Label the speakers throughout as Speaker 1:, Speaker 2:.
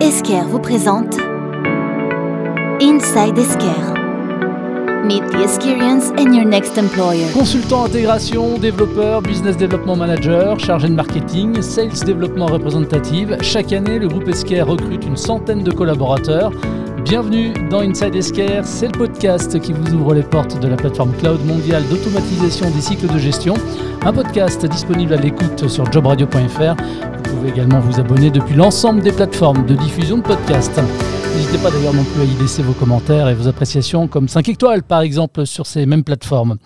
Speaker 1: Esker vous présente Inside Esker. Meet the experience in your next employer.
Speaker 2: Consultant intégration, développeur, business development manager, chargé de marketing, sales développement représentative, chaque année, le groupe Esker recrute une centaine de collaborateurs. Bienvenue dans Inside Esker, c'est le podcast qui vous ouvre les portes de la plateforme cloud mondiale d'automatisation des cycles de gestion. Un podcast disponible à l'écoute sur jobradio.fr. Vous pouvez également vous abonner depuis l'ensemble des plateformes de diffusion de podcasts. N'hésitez pas d'ailleurs non plus à y laisser vos commentaires et vos appréciations comme 5 étoiles par exemple sur ces mêmes plateformes.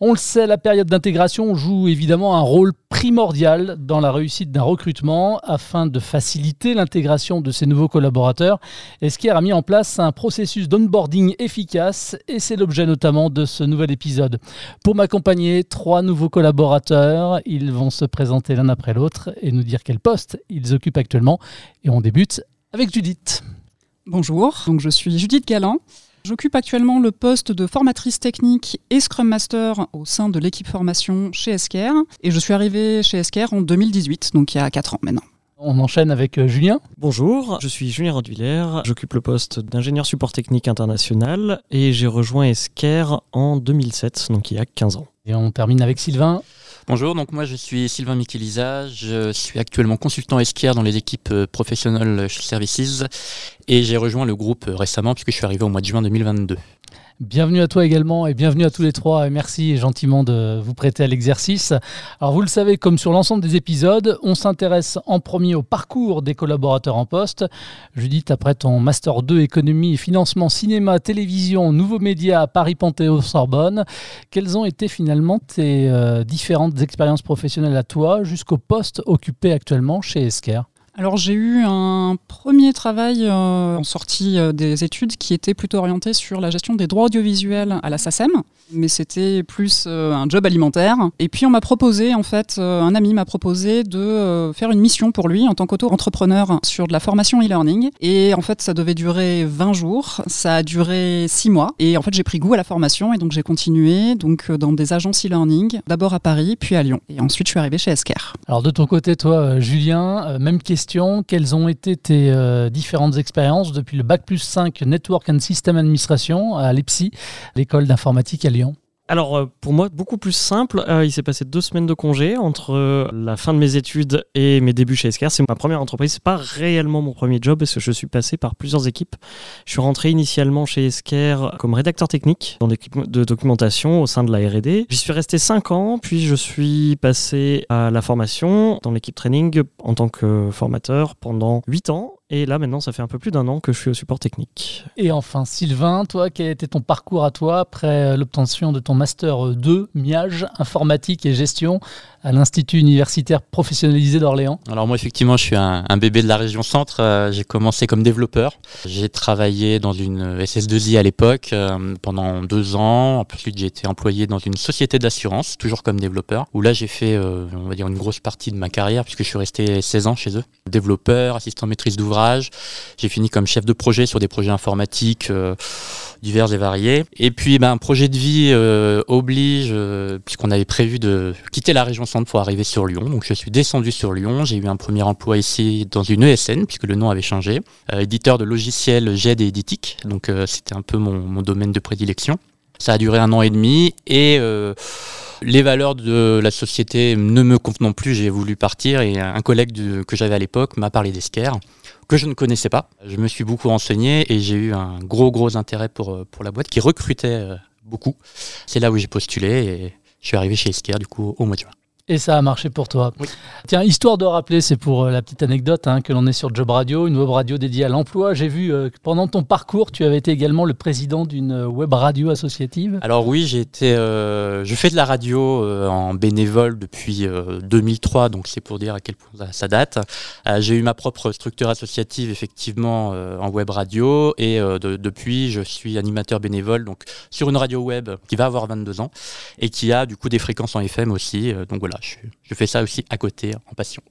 Speaker 2: On le sait, la période d'intégration joue évidemment un rôle primordial dans la réussite d'un recrutement afin de faciliter l'intégration de ces nouveaux collaborateurs. Esquire a mis en place un processus d'onboarding efficace et c'est l'objet notamment de ce nouvel épisode. Pour m'accompagner, trois nouveaux collaborateurs. Ils vont se présenter l'un après l'autre et nous dire quel poste ils occupent actuellement. Et on débute avec Judith.
Speaker 3: Bonjour, donc je suis Judith Galland. J'occupe actuellement le poste de formatrice technique et Scrum Master au sein de l'équipe formation chez Esker. Et je suis arrivée chez Esker en 2018, donc il y a 4 ans maintenant.
Speaker 2: On enchaîne avec euh, Julien.
Speaker 4: Bonjour, je suis Julien Rodviller, j'occupe le poste d'ingénieur support technique international et j'ai rejoint Esker en 2007, donc il y a 15 ans.
Speaker 2: Et on termine avec Sylvain.
Speaker 5: Bonjour, donc moi je suis Sylvain Micheliza, je suis actuellement consultant esquière dans les équipes euh, professionnelles services et j'ai rejoint le groupe euh, récemment puisque je suis arrivé au mois de juin 2022.
Speaker 2: Bienvenue à toi également et bienvenue à tous les trois et merci gentiment de vous prêter à l'exercice. Alors vous le savez, comme sur l'ensemble des épisodes, on s'intéresse en premier au parcours des collaborateurs en poste. Judith, après ton Master 2 économie et financement cinéma, télévision, nouveaux médias à Paris Panthéon Sorbonne, quelles ont été finalement tes euh, différentes expériences professionnelles à toi jusqu'au poste occupé actuellement chez Esker
Speaker 3: alors j'ai eu un premier travail euh, en sortie euh, des études qui était plutôt orienté sur la gestion des droits audiovisuels à la SACEM, mais c'était plus euh, un job alimentaire. Et puis on m'a proposé, en fait, un ami m'a proposé de faire une mission pour lui en tant qu'auto-entrepreneur sur de la formation e-learning. Et en fait ça devait durer 20 jours, ça a duré 6 mois. Et en fait j'ai pris goût à la formation et donc j'ai continué donc dans des agences e-learning, d'abord à Paris, puis à Lyon. Et ensuite je suis arrivé chez Esker.
Speaker 2: Alors de ton côté, toi Julien, même question quelles ont été tes euh, différentes expériences depuis le Bac plus 5 Network and System Administration à l'EPSI, l'école d'informatique à Lyon?
Speaker 4: Alors euh, pour moi, beaucoup plus simple. Euh, il s'est passé deux semaines de congé entre euh, la fin de mes études et mes débuts chez Esker. C'est ma première entreprise. C'est pas réellement mon premier job parce que je suis passé par plusieurs équipes. Je suis rentré initialement chez Esker comme rédacteur technique dans l'équipe de documentation au sein de la R&D. J'y suis resté cinq ans, puis je suis passé à la formation dans l'équipe training en tant que formateur pendant huit ans. Et là, maintenant, ça fait un peu plus d'un an que je suis au support technique.
Speaker 2: Et enfin, Sylvain, toi, quel était ton parcours à toi après l'obtention de ton Master 2, MIAGE, informatique et gestion à l'Institut universitaire professionnalisé d'Orléans.
Speaker 5: Alors moi effectivement je suis un, bébé de la région centre, euh, j'ai commencé comme développeur, j'ai travaillé dans une SS2I à l'époque euh, pendant deux ans, ensuite j'ai été employé dans une société d'assurance, toujours comme développeur, où là j'ai fait euh, on va dire une grosse partie de ma carrière puisque je suis resté 16 ans chez eux. Développeur, assistant maîtrise d'ouvrage, j'ai fini comme chef de projet sur des projets informatiques divers et variés. Et puis ben, un projet de vie oblige, puisqu'on avait prévu de quitter la région centre pour arriver sur Lyon. Donc je suis descendu sur Lyon. J'ai eu un premier emploi ici dans une ESN puisque le nom avait changé, euh, éditeur de logiciels GED et Editic. Donc euh, c'était un peu mon, domaine de prédilection. Ça a duré un an et demi et euh, les valeurs de la société ne me convenant plus, j'ai voulu partir et un collègue que j'avais à l'époque m'a parlé d'Esquer que je ne connaissais pas. Je me suis beaucoup renseigné et j'ai eu un gros gros intérêt pour, pour la boîte qui recrutait beaucoup. C'est là où j'ai postulé et je suis arrivé chez Esquer du coup au mois de juin.
Speaker 2: Et ça a marché pour toi. Tiens, histoire de rappeler, c'est pour euh, la petite anecdote, hein, que l'on est sur Job Radio, une web radio dédiée à l'emploi. J'ai vu euh, que pendant ton parcours, tu avais été également le président d'une euh, web radio associative.
Speaker 5: Alors oui, j'ai été, je fais de la radio en bénévole depuis 2003, donc c'est pour dire à quel point ça date. j'ai eu ma propre structure associative effectivement en web radio et depuis, je suis animateur bénévole donc sur une radio web qui va avoir 22 ans et qui a du coup des fréquences en FM aussi. donc voilà je, fais ça aussi à côté, en passion.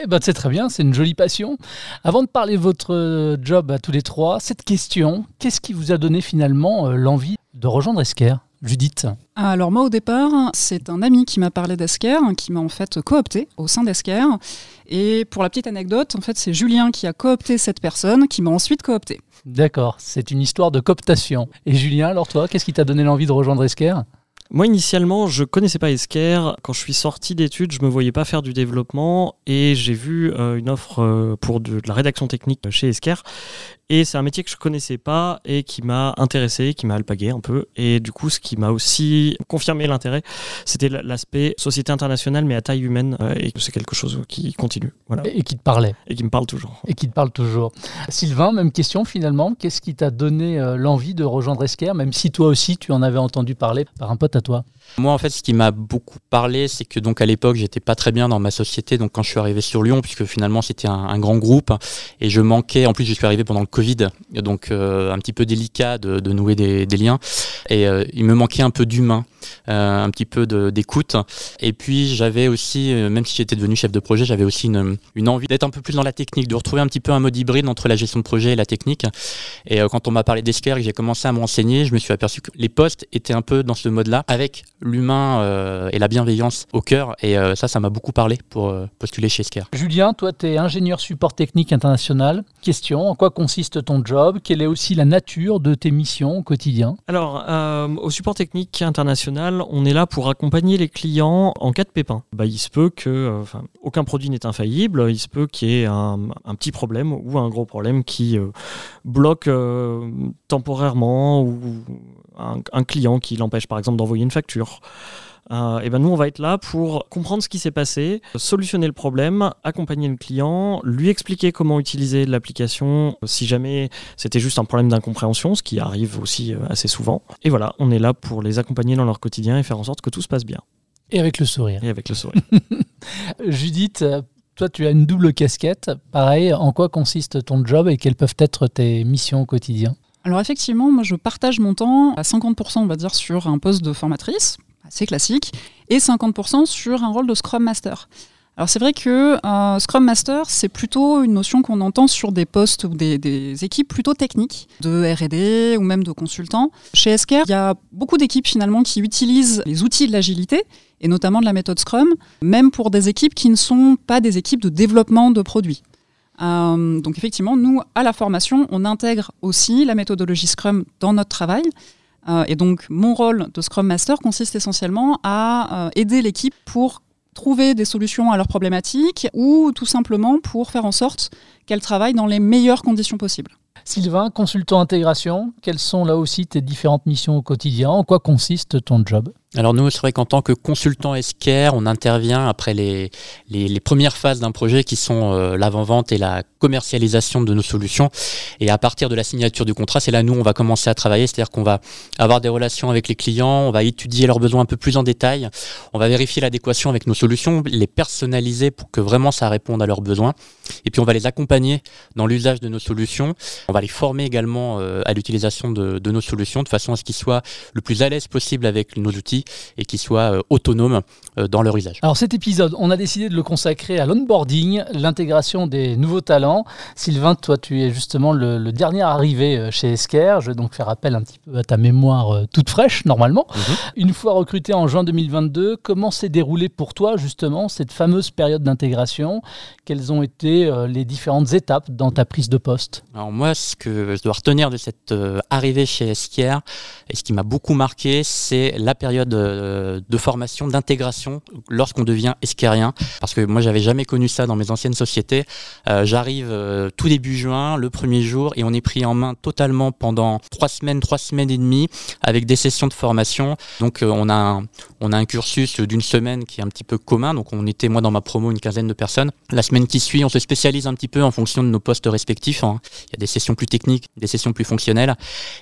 Speaker 2: Eh ben, c'est très bien, c'est une jolie passion. Avant de parler de votre euh, job à tous les trois, cette question, qu'est-ce qui vous a donné finalement euh, l'envie de rejoindre Esker? Judith
Speaker 3: Alors moi au départ, c'est un ami qui m'a parlé d'Esker, qui m'a en fait coopté au sein d'Esker. Et pour la petite anecdote, en fait, c'est Julien qui a coopté cette personne, qui m'a ensuite coopté.
Speaker 2: D'accord, c'est une histoire de cooptation. Et Julien, alors toi, qu'est-ce qui t'a donné l'envie de rejoindre Esker?
Speaker 4: Moi, initialement, je connaissais pas Esker. Quand je suis sorti d'études, je me voyais pas faire du développement et j'ai vu euh, une offre euh, pour de, la rédaction technique chez Esker. Et c'est un métier que je connaissais pas et qui m'a intéressé, qui m'a alpagué un peu. Et du coup, ce qui m'a aussi confirmé l'intérêt, c'était l'aspect société internationale, mais à taille humaine. Euh, et c'est quelque chose qui continue. Voilà.
Speaker 2: Et qui te parlait.
Speaker 4: Et qui me parle toujours.
Speaker 2: Et qui te parle toujours. Sylvain, même question finalement. Qu'est-ce qui t'a donné euh, l'envie de rejoindre Esker, même si toi aussi tu en avais entendu parler par un pote à toi?
Speaker 5: Moi, en fait, ce qui m'a beaucoup parlé, c'est que donc à l'époque, j'étais pas très bien dans ma société. Donc, quand je suis arrivé sur Lyon, puisque finalement c'était un, grand groupe, et je manquais. En plus, je suis arrivé pendant le Covid, donc euh, un petit peu délicat de, nouer des, liens. Et euh, il me manquait un peu d'humain. Euh, un petit peu d'écoute. Et puis j'avais aussi, même si j'étais devenu chef de projet, j'avais aussi une, envie d'être un peu plus dans la technique, de retrouver un petit peu un mode hybride entre la gestion de projet et la technique. Et quand on m'a parlé que j'ai commencé à me renseigner, je me suis aperçu que les postes étaient un peu dans ce mode-là, avec l'humain et la bienveillance au cœur. Et ça, ça m'a beaucoup parlé pour postuler chez Esker.
Speaker 2: Julien, toi, tu es ingénieur support technique international. Question, en quoi consiste ton job? Quelle est aussi la nature de tes missions au quotidien?
Speaker 4: Alors, au support technique international, on est là pour accompagner les clients en cas de pépin. Bah, il se peut que, euh, aucun produit n'est infaillible, il se peut qu'il y ait un, petit problème ou un gros problème qui euh, bloque euh, temporairement ou un, client qui l'empêche par exemple d'envoyer une facture. et ben nous, on va être là pour comprendre ce qui s'est passé, solutionner le problème, accompagner le client, lui expliquer comment utiliser l'application si jamais c'était juste un problème d'incompréhension, ce qui arrive aussi assez souvent. Et voilà, on est là pour les accompagner dans leur quotidien et faire en sorte que tout se passe bien.
Speaker 2: Et avec le sourire.
Speaker 4: Et avec le sourire.
Speaker 2: Judith, toi, tu as une double casquette. Pareil, en quoi consiste ton job et quelles peuvent être tes missions au quotidien?
Speaker 3: Alors effectivement, moi je partage mon temps à 50% on va dire sur un poste de formatrice, assez classique, et 50% sur un rôle de Scrum Master. Alors c'est vrai que euh, Scrum Master, c'est plutôt une notion qu'on entend sur des postes ou des, équipes plutôt techniques, de R&D ou même de consultants. Chez Esker, il y a beaucoup d'équipes finalement qui utilisent les outils de l'agilité et notamment de la méthode Scrum, même pour des équipes qui ne sont pas des équipes de développement de produits. Euh, donc effectivement, nous, à la formation, on intègre aussi la méthodologie Scrum dans notre travail. Euh, et donc mon rôle de Scrum Master consiste essentiellement à aider l'équipe pour trouver des solutions à leurs problématiques ou tout simplement pour faire en sorte qu'elles travaillent dans les meilleures conditions possibles.
Speaker 2: Sylvain, consultant intégration, quelles sont là aussi tes différentes missions au quotidien? En quoi consiste ton job?
Speaker 5: Alors nous, c'est vrai qu'en tant que consultant SCARE, on intervient après les, les, premières phases d'un projet qui sont euh, l'avant-vente et la commercialisation de nos solutions. Et à partir de la signature du contrat, c'est là nous, on va commencer à travailler, c'est-à-dire qu'on va avoir des relations avec les clients, on va étudier leurs besoins un peu plus en détail, on va vérifier l'adéquation avec nos solutions, les personnaliser pour que vraiment ça réponde à leurs besoins. Et puis on va les accompagner dans l'usage de nos solutions. On va les former également euh, à l'utilisation de, de nos solutions de façon à ce qu'ils soient le plus à l'aise possible avec nos outils et qui soient euh, autonomes euh, dans leur usage.
Speaker 2: Alors cet épisode, on a décidé de le consacrer à l'onboarding, l'intégration des nouveaux talents. Sylvain, toi tu es justement le, dernier arrivé euh, chez Esker. Je vais donc faire appel un petit peu à ta mémoire toute fraîche normalement. Mhm. Une fois recruté en juin 2022, comment s'est déroulée pour toi justement cette fameuse période d'intégration? Quelles ont été les différentes étapes dans ta prise de poste?
Speaker 5: Alors moi, ce que je dois retenir de cette arrivée chez Esker et ce qui m'a beaucoup marqué, c'est la période de, formation, d'intégration lorsqu'on devient esquérien. Parce que moi, j'avais jamais connu ça dans mes anciennes sociétés. Euh, j'arrive euh, tout début juin, le premier jour, et on est pris en main totalement pendant trois semaines, trois semaines et demie, avec des sessions de formation. Donc, euh, on, a un, on a un cursus d'une semaine qui est un petit peu commun. Donc, on était, moi, dans ma promo, une quinzaine de personnes. La semaine qui suit, on se spécialise un petit peu en fonction de nos postes respectifs. Hein. Il y a des sessions plus techniques, des sessions plus fonctionnelles.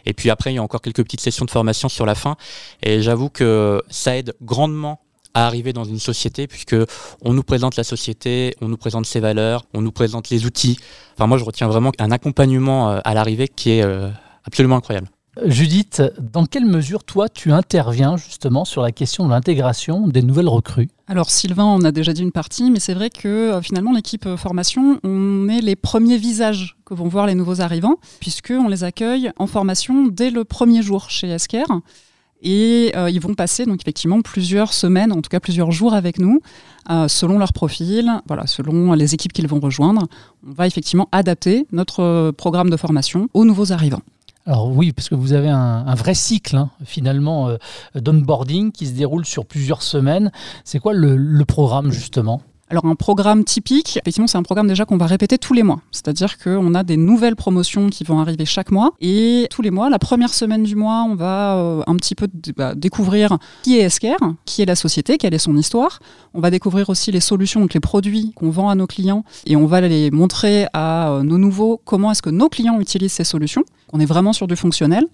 Speaker 5: Et puis après, il y a encore quelques petites sessions de formation sur la fin. Et j'avoue que ça aide grandement à arriver dans une société puisque on nous présente la société, on nous présente ses valeurs, on nous présente les outils. Enfin moi je retiens vraiment un accompagnement euh, à l'arrivée qui est euh, absolument incroyable.
Speaker 2: Judith, dans quelle mesure toi tu interviens justement sur la question de l'intégration des nouvelles recrues?
Speaker 3: Alors Sylvain, on a déjà dit une partie, mais c'est vrai que euh, finalement l'équipe formation, on est les premiers visages que vont voir les nouveaux arrivants, puisqu'on les accueille en formation dès le premier jour chez Esker. Et euh, ils vont passer donc effectivement plusieurs semaines, en tout cas plusieurs jours avec nous, euh, selon leur profil, selon les équipes qu'ils vont rejoindre. On va effectivement adapter notre euh, programme de formation aux nouveaux arrivants.
Speaker 2: Alors oui, parce que vous avez un, vrai cycle hein, finalement d'onboarding qui se déroule sur plusieurs semaines. C'est quoi le programme justement?
Speaker 3: Alors un programme typique, effectivement c'est un programme déjà qu'on va répéter tous les mois. C'est-à-dire qu'on a des nouvelles promotions qui vont arriver chaque mois. Et tous les mois, la première semaine du mois, on va euh, un petit peu bah, découvrir qui est Esker, qui est la société, quelle est son histoire. On va découvrir aussi les solutions, donc les produits qu'on vend à nos clients. Et on va les montrer à euh, nos nouveaux comment est-ce que nos clients utilisent ces solutions. On est vraiment sur du fonctionnel.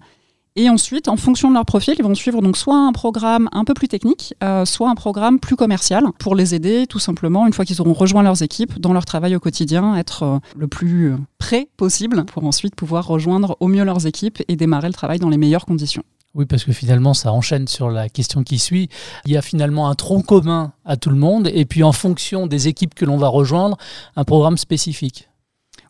Speaker 3: Et ensuite, en fonction de leur profil, ils vont suivre donc soit un programme un peu plus technique, euh, soit un programme plus commercial pour les aider tout simplement, une fois qu'ils auront rejoint leurs équipes, dans leur travail au quotidien, être euh, le plus euh, prêt possible pour ensuite pouvoir rejoindre au mieux leurs équipes et démarrer le travail dans les meilleures conditions.
Speaker 2: Oui, parce que finalement, ça enchaîne sur la question qui suit. Il y a finalement un tronc commun à tout le monde, et puis en fonction des équipes que l'on va rejoindre, un programme spécifique.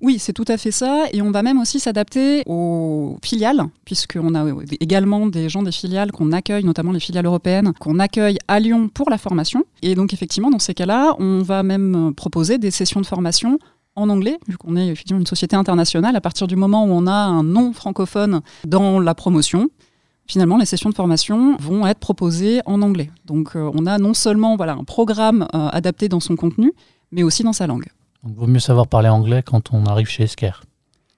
Speaker 3: Oui, c'est tout à fait ça. Et on va même aussi s'adapter aux filiales, puisqu'on a également des gens des filiales qu'on accueille, notamment les filiales européennes, qu'on accueille à Lyon pour la formation. Et donc, effectivement, dans ces cas-là, on va même proposer des sessions de formation en anglais, vu qu'on est effectivement une société internationale. À partir du moment où on a un nom francophone dans la promotion, finalement, les sessions de formation vont être proposées en anglais. Donc, euh, on a non seulement voilà, un programme euh, adapté dans son contenu, mais aussi dans sa langue.
Speaker 2: Donc, vaut mieux savoir parler anglais quand on arrive chez Esker.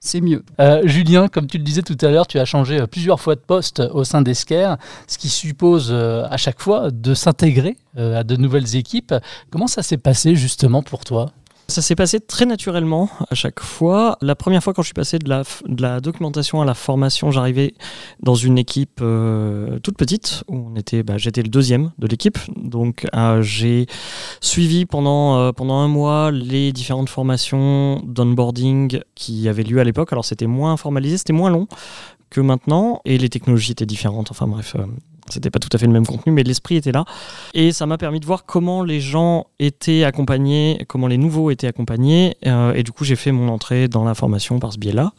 Speaker 3: C'est mieux.
Speaker 2: Euh, Julien, comme tu le disais tout à l'heure, tu as changé euh, plusieurs fois de poste au sein d'Esker, ce qui suppose euh, à chaque fois de s'intégrer à de nouvelles équipes. Comment ça s'est passé justement pour toi?
Speaker 4: Ça s'est passé très naturellement à chaque fois. La première fois quand je suis passé de la, documentation à la formation, j'arrivais dans une équipe euh, toute petite où on était, bah, j'étais le deuxième de l'équipe. Donc euh, j'ai suivi pendant, euh, pendant un mois les différentes formations d'onboarding qui avaient lieu à l'époque. Alors c'était moins formalisé, c'était moins long que maintenant et les technologies étaient différentes. Enfin bref, c'était pas tout à fait le même contenu, mais l'esprit était là. Et ça m'a permis de voir comment les gens étaient accompagnés, comment les nouveaux étaient accompagnés. Euh, et du coup, j'ai fait mon entrée dans la formation par ce biais-là.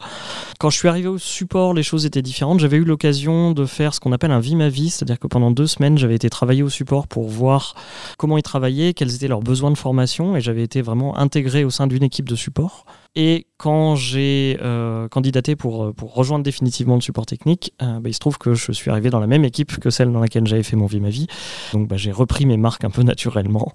Speaker 4: Quand je suis arrivé au support, les choses étaient différentes. J'avais eu l'occasion de faire ce qu'on appelle un vie ma vie, c'est-à-dire que pendant deux semaines, j'avais été travailler au support pour voir comment ils travaillaient, quels étaient leurs besoins de formation, et j'avais été vraiment intégré au sein d'une équipe de support. Et quand j'ai euh, candidaté pour, euh, pour rejoindre définitivement le support technique, euh, bah, il se trouve que je suis arrivé dans la même équipe que celle dans laquelle j'avais fait mon vie ma vie. Donc bah, j'ai repris mes marques un peu naturellement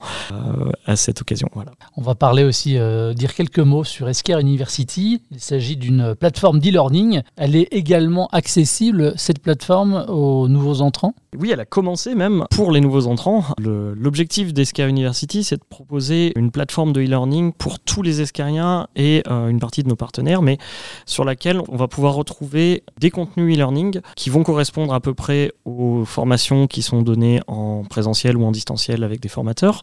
Speaker 4: à cette occasion. Voilà.
Speaker 2: On va parler aussi, dire quelques mots sur Esker University. Il s'agit d'une plateforme d'e-learning. Elle est également accessible, cette plateforme, aux nouveaux entrants?
Speaker 4: Oui, elle a commencé même pour les nouveaux entrants. L'objectif d'Esker University, c'est de proposer une plateforme de e-learning pour tous les Eskeriens et une partie de nos partenaires, mais sur laquelle on va pouvoir retrouver des contenus e-learning qui vont correspondre à peu près aux formations qui sont données en présentiel ou en distanciel avec des formateurs.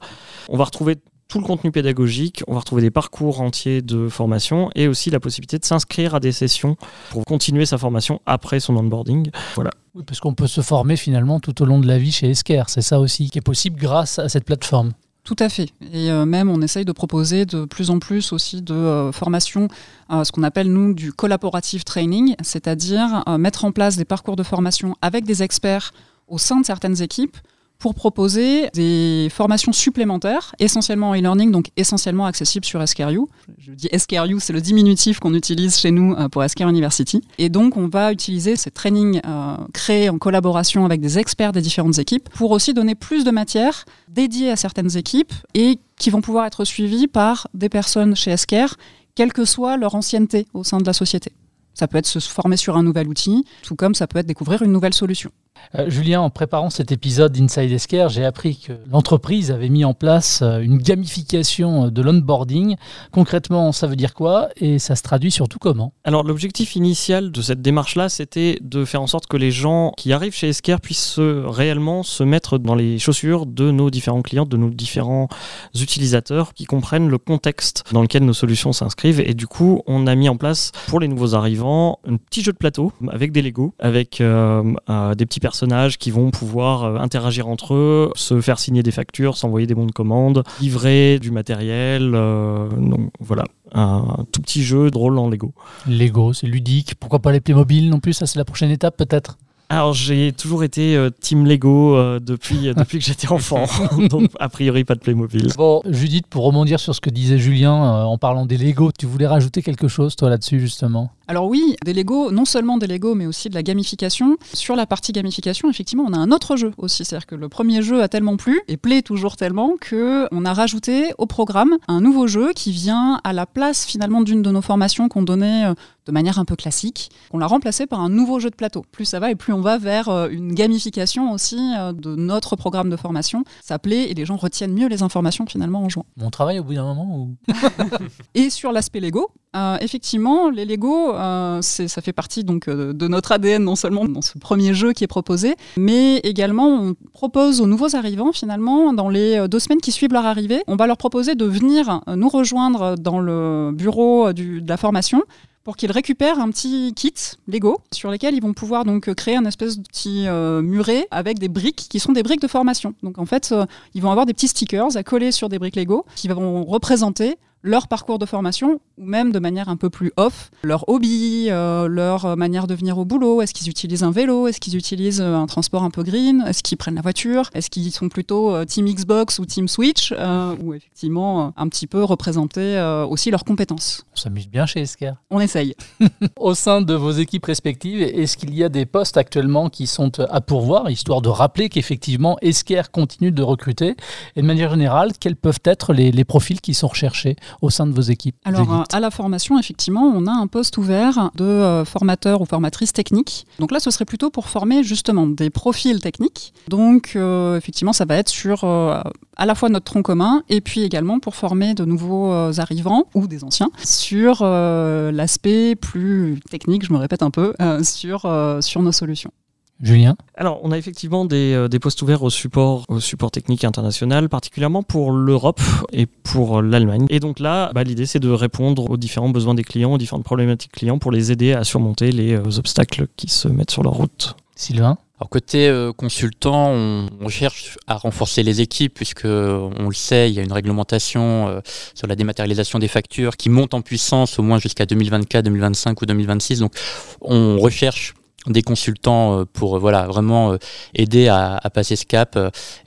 Speaker 4: On va retrouver tout le contenu pédagogique, on va retrouver des parcours entiers de formation et aussi la possibilité de s'inscrire à des sessions pour continuer sa formation après son onboarding. Voilà.
Speaker 2: Parce qu'on peut se former finalement tout au long de la vie chez Esker, c'est ça aussi qui est possible grâce à cette plateforme.
Speaker 3: Tout à fait. Et euh, même, on essaye de proposer de plus en plus aussi de euh, formations, euh, ce qu'on appelle, nous, du collaborative training, c'est-à-dire mettre en place des parcours de formation avec des experts au sein de certaines équipes pour proposer des formations supplémentaires, essentiellement en e-learning, donc essentiellement accessibles sur SKRU. Je dis SKRU, c'est le diminutif qu'on utilise chez nous euh, pour SKR University. Et donc, on va utiliser ces trainings euh, créés en collaboration avec des experts des différentes équipes pour aussi donner plus de matière dédiée à certaines équipes et qui vont pouvoir être suivies par des personnes chez SKR, quelle que soit leur ancienneté au sein de la société. Ça peut être se former sur un nouvel outil, tout comme ça peut être découvrir une nouvelle solution.
Speaker 2: Euh, Julien, en préparant cet épisode d'Inside Esquire, j'ai appris que l'entreprise avait mis en place euh, une gamification euh, de l'onboarding. Concrètement, ça veut dire quoi et ça se traduit surtout comment?
Speaker 4: Alors, l'objectif initial de cette démarche-là, c'était de faire en sorte que les gens qui arrivent chez Esquire puissent réellement se mettre dans les chaussures de nos différents clients, de nos différents utilisateurs, qui comprennent le contexte dans lequel nos solutions s'inscrivent. Et du coup, on a mis en place pour les nouveaux arrivants un petit jeu de plateau avec des Lego, avec des petits personnages qui vont pouvoir euh, interagir entre eux, se faire signer des factures, s'envoyer des bons de commande, livrer du matériel. Euh, donc voilà, un tout petit jeu drôle en Lego.
Speaker 2: Lego, c'est ludique. Pourquoi pas les Playmobil non plus Ça, c'est la prochaine étape peut-être?
Speaker 4: Alors j'ai toujours été euh, team Lego euh, depuis, euh, depuis que j'étais enfant, donc a priori pas de Playmobil.
Speaker 2: Bon, Judith, pour rebondir sur ce que disait Julien euh, en parlant des Lego, tu voulais rajouter quelque chose toi là-dessus justement?
Speaker 3: Alors oui, des Lego, non seulement des Lego, mais aussi de la gamification. Sur la partie gamification, effectivement, on a un autre jeu aussi. C'est-à-dire que le premier jeu a tellement plu et plaît toujours tellement que on a rajouté au programme un nouveau jeu qui vient à la place finalement d'une de nos formations qu'on donnait euh, de manière un peu classique. On l'a remplacé par un nouveau jeu de plateau. Plus ça va et plus on va vers euh, une gamification aussi euh, de notre programme de formation. Ça plaît et les gens retiennent mieux les informations finalement en jouant.
Speaker 2: Mon travail au bout d'un moment ou...
Speaker 3: Et sur l'aspect Lego, euh, effectivement, les Lego, euh, ça fait partie donc euh, de notre ADN non seulement dans ce premier jeu qui est proposé, mais également on propose aux nouveaux arrivants finalement dans les deux semaines qui suivent leur arrivée, on va leur proposer de venir nous rejoindre dans le bureau du- de la formation pour qu'ils récupèrent un petit kit Lego sur lesquels ils vont pouvoir donc euh, créer un espèce de petit euh, muret avec des briques qui sont des briques de formation. Donc en fait, euh, ils vont avoir des petits stickers à coller sur des briques Lego qui vont représenter leur parcours de formation ou même de manière un peu plus off, leur hobby, euh, leur manière de venir au boulot. Est-ce qu'ils utilisent un vélo? Est-ce qu'ils utilisent euh, un transport un peu green? Est-ce qu'ils prennent la voiture? Est-ce qu'ils sont plutôt euh, Team Xbox ou Team Switch euh, Ou effectivement un petit peu représenter euh, aussi leurs compétences?
Speaker 2: On s'amuse bien chez Esker.
Speaker 3: On essaye.
Speaker 2: Au sein de vos équipes respectives, est-ce qu'il y a des postes actuellement qui sont à pourvoir, histoire de rappeler qu'effectivement Esker continue de recruter? Et de manière générale, quels peuvent être les, les profils qui sont recherchés? Au sein de vos équipes
Speaker 3: Alors, euh, à la formation, effectivement, on a un poste ouvert de euh, formateur ou formatrice technique. Donc là, ce serait plutôt pour former justement des profils techniques. Donc, euh, effectivement, ça va être sur euh, à la fois notre tronc commun et puis également pour former de nouveaux arrivants ou des anciens sur l'aspect plus technique, je me répète un peu, sur, sur nos solutions.
Speaker 2: Julien
Speaker 4: Alors, on a effectivement des, euh, des postes ouverts au support, au support technique international, particulièrement pour l'Europe et pour l'Allemagne. Et donc là, bah, l'idée, c'est de répondre aux différents besoins des clients, aux différentes problématiques clients pour les aider à surmonter les euh, obstacles qui se mettent sur leur route.
Speaker 2: Sylvain
Speaker 5: Alors côté euh, consultant, on, on cherche à renforcer les équipes puisque on le sait, il y a une réglementation euh, sur la dématérialisation des factures qui monte en puissance au moins jusqu'à 2024, 2025 ou 2026. Donc on recherche des consultants euh, pour euh, voilà vraiment euh, aider à, passer ce cap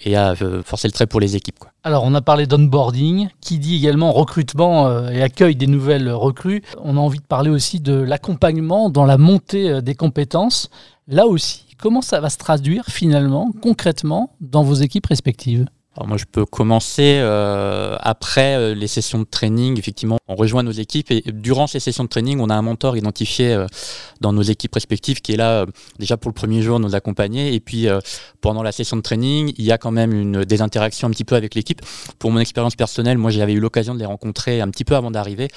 Speaker 5: et à forcer le trait pour les équipes. Quoi.
Speaker 2: Alors, on a parlé d'onboarding, qui dit également recrutement et accueil des nouvelles recrues. On a envie de parler aussi de l'accompagnement dans la montée des compétences. Là aussi, comment ça va se traduire finalement, concrètement, dans vos équipes respectives?
Speaker 5: Alors moi, je peux commencer euh, après euh, les sessions de training. Effectivement, on rejoint nos équipes et durant ces sessions de training, on a un mentor identifié euh, dans nos équipes respectives qui est là euh, déjà pour le premier jour nous accompagner. Et puis pendant la session de training, il y a quand même une, des interactions un petit peu avec l'équipe. Pour mon expérience personnelle, moi, j'avais eu l'occasion de les rencontrer un petit peu avant d'arriver.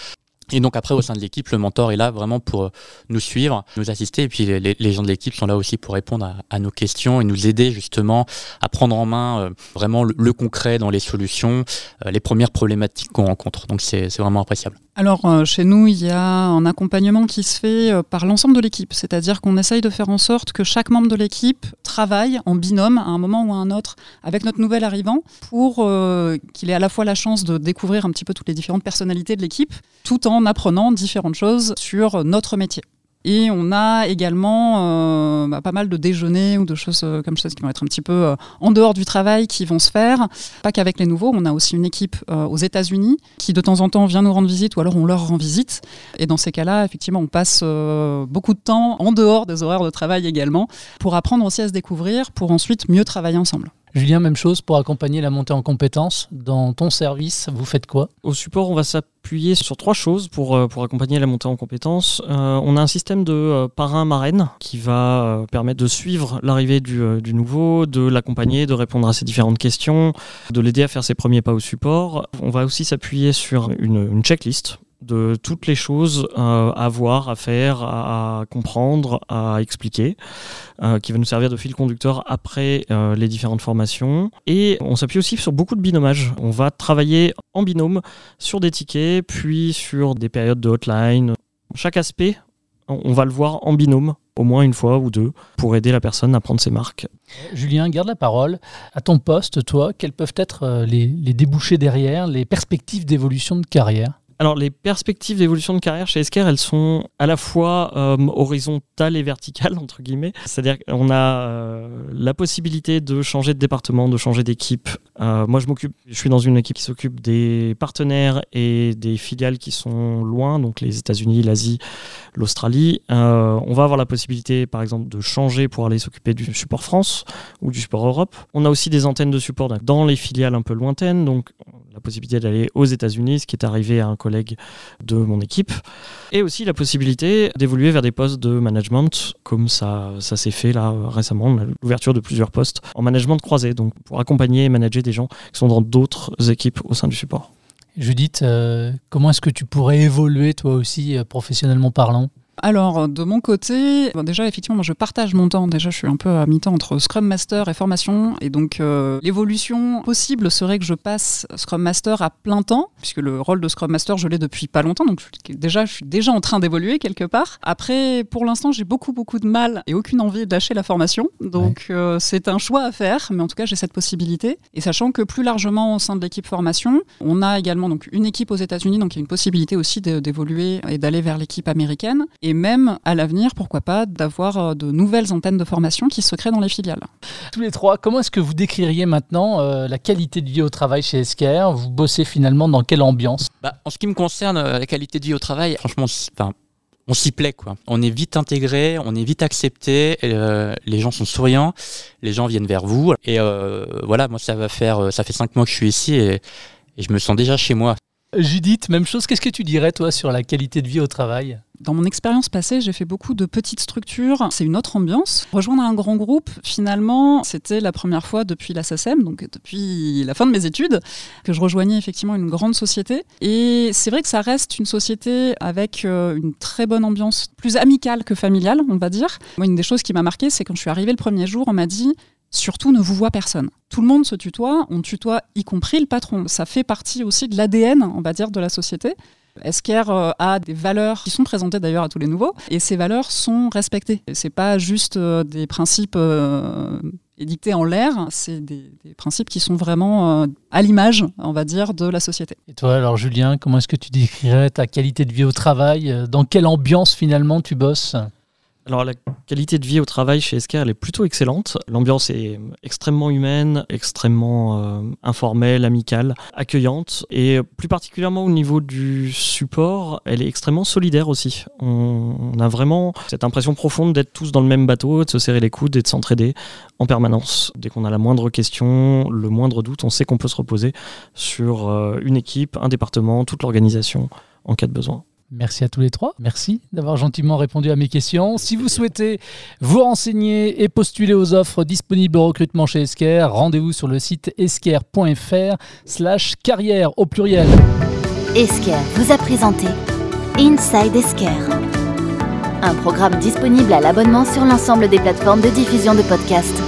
Speaker 5: Et donc après, au sein de l'équipe, le mentor est là vraiment pour euh, nous suivre, nous assister. Et puis les, gens de l'équipe sont là aussi pour répondre à, nos questions et nous aider justement à prendre en main euh, vraiment le, concret dans les solutions, euh, les premières problématiques qu'on rencontre. Donc c'est vraiment appréciable.
Speaker 3: Alors euh, chez nous, il y a un accompagnement qui se fait euh, par l'ensemble de l'équipe, c'est-à-dire qu'on essaye de faire en sorte que chaque membre de l'équipe travaille en binôme à un moment ou à un autre avec notre nouvel arrivant pour euh, qu'il ait à la fois la chance de découvrir un petit peu toutes les différentes personnalités de l'équipe tout en apprenant différentes choses sur notre métier. Et on a également euh, bah, pas mal de déjeuners ou de choses euh, comme ça qui vont être un petit peu euh, en dehors du travail qui vont se faire. Pas qu'avec les nouveaux, on a aussi une équipe aux États-Unis qui de temps en temps vient nous rendre visite ou alors on leur rend visite. Et dans ces cas-là, effectivement, on passe beaucoup de temps en dehors des horaires de travail également pour apprendre aussi à se découvrir, pour ensuite mieux travailler ensemble.
Speaker 2: Julien, même chose pour accompagner la montée en compétences. Dans ton service, vous faites quoi?
Speaker 4: Au support, on va s'appuyer sur trois choses pour, euh, accompagner la montée en compétences. Euh, on a un système de euh, parrain-marraine qui va euh, permettre de suivre l'arrivée du, nouveau, de l'accompagner, de répondre à ses différentes questions, de l'aider à faire ses premiers pas au support. On va aussi s'appuyer sur une checklist de toutes les choses euh, à voir, à faire, à, comprendre, à expliquer, euh, qui va nous servir de fil conducteur après euh, les différentes formations. Et on s'appuie aussi sur beaucoup de binomage. On va travailler en binôme sur des tickets, puis sur des périodes de hotline. Chaque aspect, on va le voir en binôme au moins une fois ou deux pour aider la personne à prendre ses marques.
Speaker 2: Julien, garde la parole. À ton poste, toi, quels peuvent être les débouchés derrière, les perspectives d'évolution de carrière?
Speaker 4: Alors les perspectives d'évolution de carrière chez Esker, elles sont à la fois euh, horizontales et verticales entre guillemets. C'est-à-dire qu'on a euh, la possibilité de changer de département, de changer d'équipe. Euh, moi, je m'occupe, je suis dans une équipe qui s'occupe des partenaires et des filiales qui sont loin, donc les États-Unis, l'Asie, l'Australie. on va avoir la possibilité, par exemple, de changer pour aller s'occuper du support France ou du support Europe. On a aussi des antennes de support dans les filiales un peu lointaines, donc la possibilité d'aller aux États-Unis, ce qui est arrivé à un collègue de mon équipe, et aussi la possibilité d'évoluer vers des postes de management, comme ça, ça s'est fait là récemment, l'ouverture de plusieurs postes en management croisé, donc pour accompagner et manager des gens qui sont dans d'autres équipes au sein du support.
Speaker 2: Judith, euh, comment est-ce que tu pourrais évoluer toi aussi euh, professionnellement parlant?
Speaker 3: Alors, de mon côté, déjà, effectivement, moi, je partage mon temps. Déjà, je suis un peu à mi-temps entre Scrum Master et formation. Et donc, euh, l'évolution possible serait que je passe Scrum Master à plein temps, puisque le rôle de Scrum Master, je l'ai depuis pas longtemps. Donc, déjà, je suis déjà en train d'évoluer quelque part. Après, pour l'instant, j'ai beaucoup, beaucoup de mal et aucune envie de lâcher la formation. Donc, euh, c'est un choix à faire. Mais en tout cas, j'ai cette possibilité. Et sachant que plus largement au sein de l'équipe formation, on a également donc, une équipe aux États-Unis. Donc, il y a une possibilité aussi d'évoluer et d'aller vers l'équipe américaine et même à l'avenir, pourquoi pas, d'avoir euh, de nouvelles antennes de formation qui se créent dans les filiales.
Speaker 2: Tous les trois, comment est-ce que vous décririez maintenant euh, la qualité de vie au travail chez SKR Vous bossez finalement dans quelle ambiance?
Speaker 5: Bah, En ce qui me concerne, euh, la qualité de vie au travail, franchement, on s'y plaît quoi. On est vite intégré, on est vite accepté, les gens sont souriants, les gens viennent vers vous et voilà, moi ça va faire ça fait cinq mois que je suis ici et je me sens déjà chez moi.
Speaker 2: Judith, même chose, qu'est-ce que tu dirais toi sur la qualité de vie au travail?
Speaker 3: Dans mon expérience passée, j'ai fait beaucoup de petites structures. C'est une autre ambiance. Rejoindre un grand groupe, finalement, c'était la première fois depuis la SACEM, donc depuis la fin de mes études, que je rejoignais effectivement une grande société. Et c'est vrai que ça reste une société avec euh, une très bonne ambiance, plus amicale que familiale, on va dire. Moi, une des choses qui m'a marqué, c'est quand je suis arrivée le premier jour, on m'a dit surtout ne vous voit personne. Tout le monde se tutoie, on tutoie y compris le patron. Ça fait partie aussi de l'ADN, on va dire, de la société. Esker euh, a des valeurs qui sont présentées d'ailleurs à tous les nouveaux et ces valeurs sont respectées. C'est pas juste euh, des principes euh, édictés en l'air, c'est des, principes qui sont vraiment à l'image, on va dire, de la société.
Speaker 2: Et toi alors Julien, comment est-ce que tu décrirais ta qualité de vie au travail? Dans quelle ambiance finalement tu bosses?
Speaker 4: Alors la qualité de vie au travail chez elle est plutôt excellente. L'ambiance est extrêmement humaine, extrêmement euh, informelle, amicale, accueillante. Et plus particulièrement au niveau du support, elle est extrêmement solidaire aussi. On, a vraiment cette impression profonde d'être tous dans le même bateau, de se serrer les coudes et de s'entraider en permanence. Dès qu'on a la moindre question, le moindre doute, on sait qu'on peut se reposer sur euh, une équipe, un département, toute l'organisation en cas de besoin.
Speaker 2: Merci à tous les trois. Merci d'avoir gentiment répondu à mes questions. Si vous souhaitez vous renseigner et postuler aux offres disponibles au recrutement chez Esker, rendez-vous sur le site esker.fr slash carrière au pluriel.
Speaker 1: Esker vous a présenté Inside Esker, un programme disponible à l'abonnement sur l'ensemble des plateformes de diffusion de podcasts.